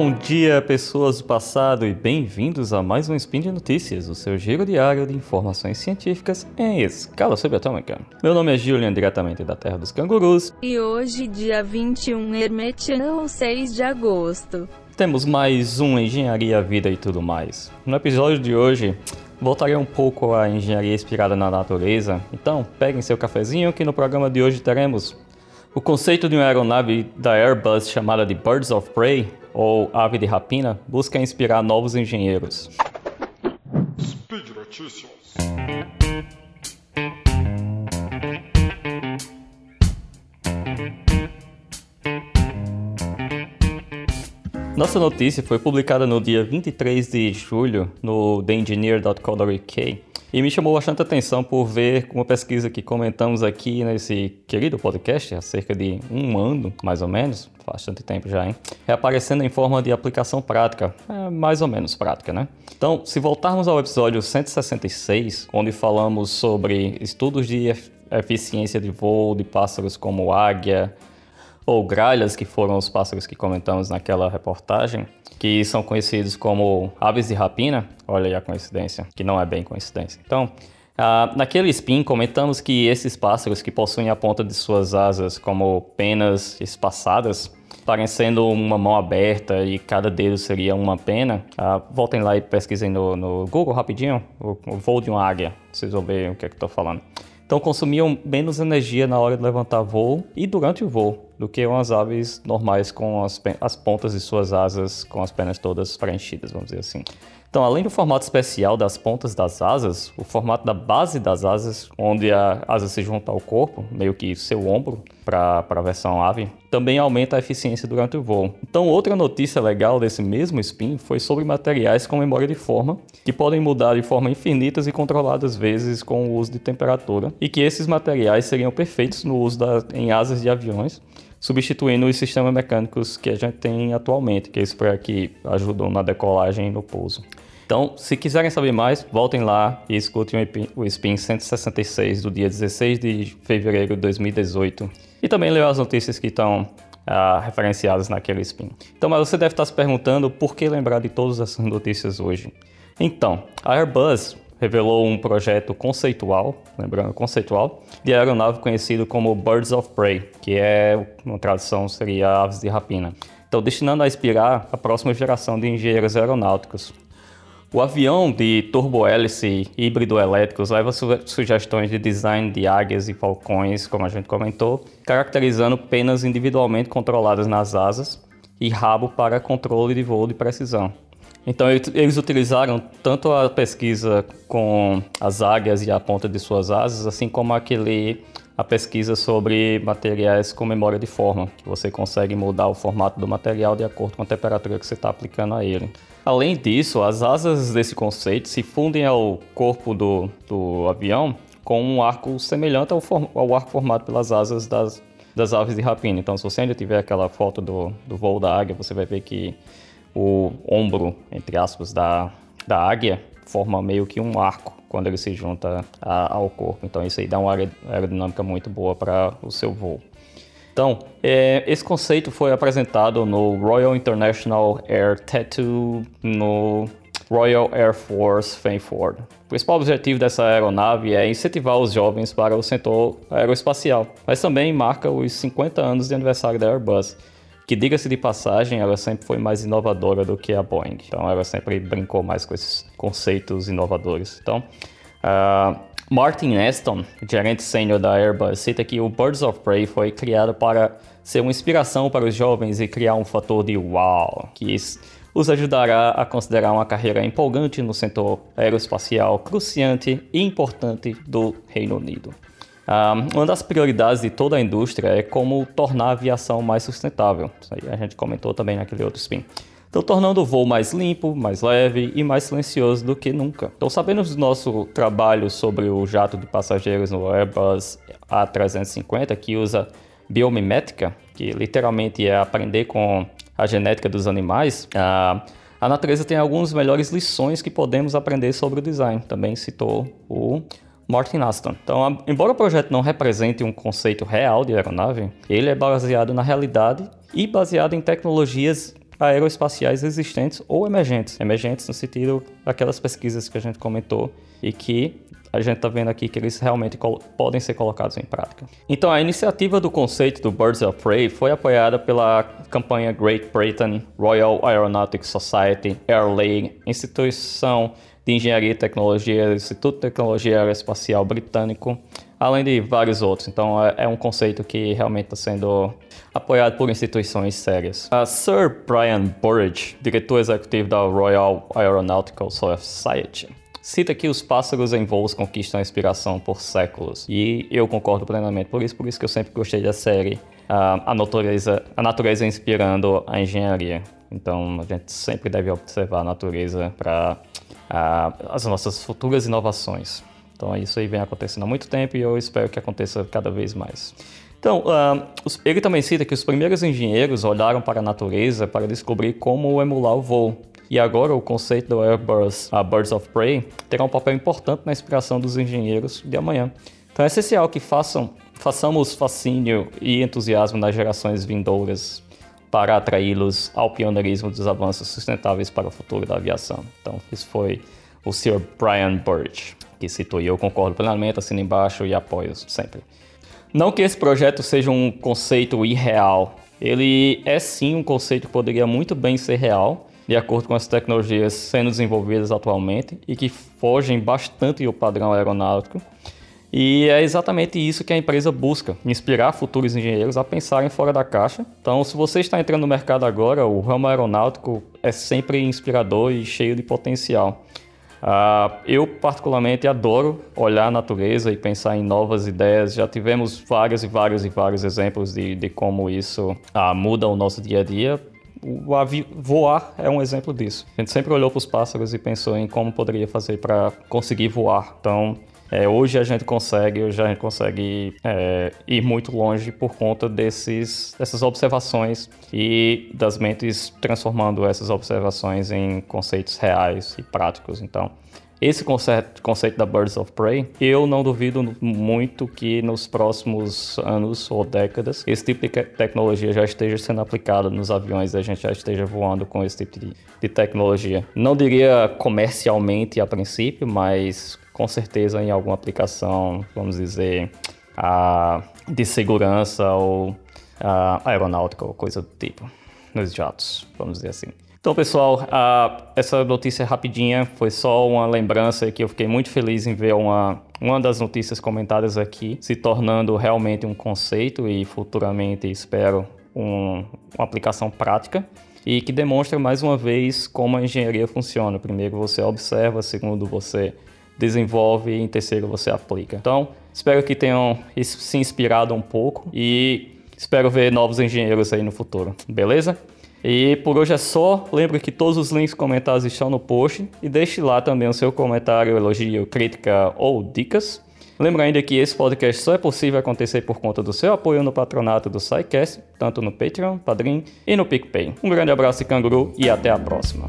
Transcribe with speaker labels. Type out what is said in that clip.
Speaker 1: Bom dia, pessoas do passado, e bem-vindos a mais um Spin de Notícias, o seu giro diário de informações científicas em escala subatômica. Meu nome é Julian, diretamente da Terra dos Cangurus.
Speaker 2: E hoje, dia 21 Hermetiano, 6 de agosto.
Speaker 1: Temos mais um Engenharia, Vida e tudo mais. No episódio de hoje, voltarei um pouco à engenharia inspirada na natureza. Então, peguem seu cafezinho que no programa de hoje teremos o conceito de uma aeronave da Airbus chamada de Birds of Prey, ou ave de rapina, busca inspirar novos engenheiros. Speed Notícias. Nossa notícia foi publicada no dia 23 de julho no TheEngineer.co.uk e me chamou bastante atenção por ver uma pesquisa que comentamos aqui nesse querido podcast há cerca de um ano, mais ou menos, bastante tempo já, hein? Reaparecendo em forma de aplicação prática, é mais ou menos prática, né? Então, se voltarmos ao episódio 166, onde falamos sobre estudos de eficiência de voo de pássaros como águia, ou gralhas, que foram os pássaros que comentamos naquela reportagem, que são conhecidos como aves de rapina. Olha aí a coincidência, que não é bem coincidência. Então, ah, naquele spin, comentamos que esses pássaros que possuem a ponta de suas asas como penas espaçadas, parecendo uma mão aberta e cada dedo seria uma pena, ah, voltem lá e pesquisem no, no Google rapidinho o, o, voo de uma águia, vocês vão ver o que é que estou falando. Então consumiam menos energia na hora de levantar voo e durante o voo do que umas aves normais com as, as pontas de suas asas com as pernas todas preenchidas, vamos dizer assim. Então, além do formato especial das pontas das asas, o formato da base das asas, onde a asa se junta ao corpo, meio que seu ombro, para a versão ave, também aumenta a eficiência durante o voo. Então, outra notícia legal desse mesmo spin foi sobre materiais com memória de forma, que podem mudar de forma infinitas e controladas vezes com o uso de temperatura, e que esses materiais seriam perfeitos no uso da, em asas de aviões, substituindo os sistemas mecânicos que a gente tem atualmente, que é isso para que ajudam na decolagem e no pouso. Então, se quiserem saber mais, voltem lá e escutem o Spin 166 do dia 16 de fevereiro de 2018. E também leiam as notícias que estão ah, referenciadas naquele Spin. Então, mas você deve estar se perguntando por que lembrar de todas essas notícias hoje. Então, a Airbus revelou um projeto conceitual, lembrando conceitual, de aeronave conhecido como Birds of Prey, que é, uma tradução seria aves de rapina. Então, destinando a inspirar a próxima geração de engenheiros aeronáuticos. O avião de turbohélice híbrido elétricos leva su sugestões de design de águias e falcões, como a gente comentou, caracterizando penas individualmente controladas nas asas e rabo para controle de voo de precisão. Então eles utilizaram tanto a pesquisa com as águias e a ponta de suas asas, assim como aquele a pesquisa sobre materiais com memória de forma, que você consegue mudar o formato do material de acordo com a temperatura que você está aplicando a ele. Além disso, as asas desse conceito se fundem ao corpo do, do avião com um arco semelhante ao, ao arco formado pelas asas das, das aves de rapina. Então, se você ainda tiver aquela foto do, do voo da águia, você vai ver que o ombro, entre aspas, da, da águia forma meio que um arco quando ele se junta a, ao corpo. Então isso aí dá uma aerodinâmica muito boa para o seu voo. Então, é, esse conceito foi apresentado no Royal International Air Tattoo no Royal Air Force Fanford. O principal objetivo dessa aeronave é incentivar os jovens para o setor aeroespacial, mas também marca os 50 anos de aniversário da Airbus que diga-se de passagem, ela sempre foi mais inovadora do que a Boeing. Então ela sempre brincou mais com esses conceitos inovadores. Então, uh, Martin Aston, gerente sênior da Airbus, cita que o Birds of Prey foi criado para ser uma inspiração para os jovens e criar um fator de wow, que os ajudará a considerar uma carreira empolgante no setor aeroespacial cruciante e importante do Reino Unido. Uma das prioridades de toda a indústria é como tornar a aviação mais sustentável. Isso aí a gente comentou também naquele outro spin. Então, tornando o voo mais limpo, mais leve e mais silencioso do que nunca. Então, sabendo do nosso trabalho sobre o jato de passageiros no Airbus A350, que usa biomimética, que literalmente é aprender com a genética dos animais, a, a natureza tem algumas melhores lições que podemos aprender sobre o design. Também citou o Martin Aston. Então, embora o projeto não represente um conceito real de aeronave, ele é baseado na realidade e baseado em tecnologias aeroespaciais existentes ou emergentes. Emergentes no sentido daquelas pesquisas que a gente comentou e que a gente está vendo aqui que eles realmente podem ser colocados em prática. Então, a iniciativa do conceito do Birds of Prey foi apoiada pela campanha Great Britain, Royal Aeronautics Society, Air League, instituição de Engenharia e Tecnologia, Instituto de Tecnologia Aeroespacial Britânico, além de vários outros. Então é, é um conceito que realmente está sendo apoiado por instituições sérias. A Sir Brian Burridge, diretor executivo da Royal Aeronautical Society, cita que os pássaros em voos conquistam a inspiração por séculos. E eu concordo plenamente por isso, por isso que eu sempre gostei da série a, natureza, a natureza inspirando a engenharia. Então a gente sempre deve observar a natureza para as nossas futuras inovações. Então isso aí vem acontecendo há muito tempo e eu espero que aconteça cada vez mais. Então, uh, ele também cita que os primeiros engenheiros olharam para a natureza para descobrir como emular o voo. E agora o conceito do Airbus uh, Birds of Prey terá um papel importante na inspiração dos engenheiros de amanhã. Então é essencial que façam, façamos fascínio e entusiasmo nas gerações vindouras para atraí-los ao pioneirismo dos avanços sustentáveis para o futuro da aviação. Então, isso foi o Sr. Brian Birch que citou, e eu concordo plenamente, assino embaixo e apoio sempre. Não que esse projeto seja um conceito irreal, ele é sim um conceito que poderia muito bem ser real, de acordo com as tecnologias sendo desenvolvidas atualmente e que fogem bastante do padrão aeronáutico. E é exatamente isso que a empresa busca: inspirar futuros engenheiros a pensarem fora da caixa. Então, se você está entrando no mercado agora, o ramo aeronáutico é sempre inspirador e cheio de potencial. Uh, eu, particularmente, adoro olhar a natureza e pensar em novas ideias. Já tivemos vários e vários e vários exemplos de, de como isso uh, muda o nosso dia a dia. O voar é um exemplo disso. A gente sempre olhou para os pássaros e pensou em como poderia fazer para conseguir voar. Então, é, hoje a gente consegue, hoje a gente consegue é, ir muito longe por conta desses, dessas observações e das mentes transformando essas observações em conceitos reais e práticos. Então, esse conceito, conceito da Birds of Prey, eu não duvido muito que nos próximos anos ou décadas esse tipo de tecnologia já esteja sendo aplicada nos aviões a gente já esteja voando com esse tipo de, de tecnologia. Não diria comercialmente a princípio, mas com certeza em alguma aplicação, vamos dizer, uh, de segurança ou uh, aeronáutica ou coisa do tipo, nos jatos, vamos dizer assim. Então, pessoal, essa notícia rapidinha foi só uma lembrança que eu fiquei muito feliz em ver uma, uma das notícias comentadas aqui se tornando realmente um conceito e futuramente espero um, uma aplicação prática e que demonstra mais uma vez como a engenharia funciona. Primeiro você observa, segundo você desenvolve e em terceiro você aplica. Então, espero que tenham se inspirado um pouco e espero ver novos engenheiros aí no futuro, beleza? E por hoje é só. Lembre que todos os links comentados estão no post e deixe lá também o seu comentário, elogio, crítica ou dicas. Lembra ainda que esse podcast só é possível acontecer por conta do seu apoio no patronato do SciCast, tanto no Patreon, Padrim e no PicPay. Um grande abraço, canguru, e até a próxima.